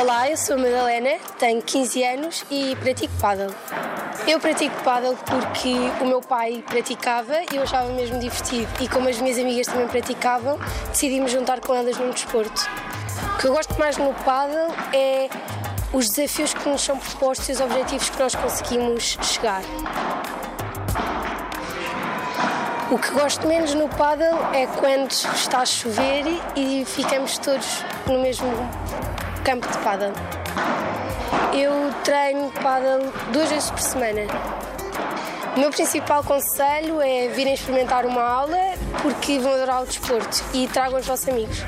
Olá, eu sou a Madalena, tenho 15 anos e pratico paddle. Eu pratico paddle porque o meu pai praticava e eu achava mesmo divertido. E como as minhas amigas também praticavam, decidimos juntar com elas num desporto. O que eu gosto mais no paddle é os desafios que nos são propostos e os objetivos que nós conseguimos chegar. O que gosto menos no paddle é quando está a chover e ficamos todos no mesmo campo de paddle. Eu treino paddle duas vezes por semana. O meu principal conselho é virem experimentar uma aula porque vão adorar o desporto e tragam os vossos amigos.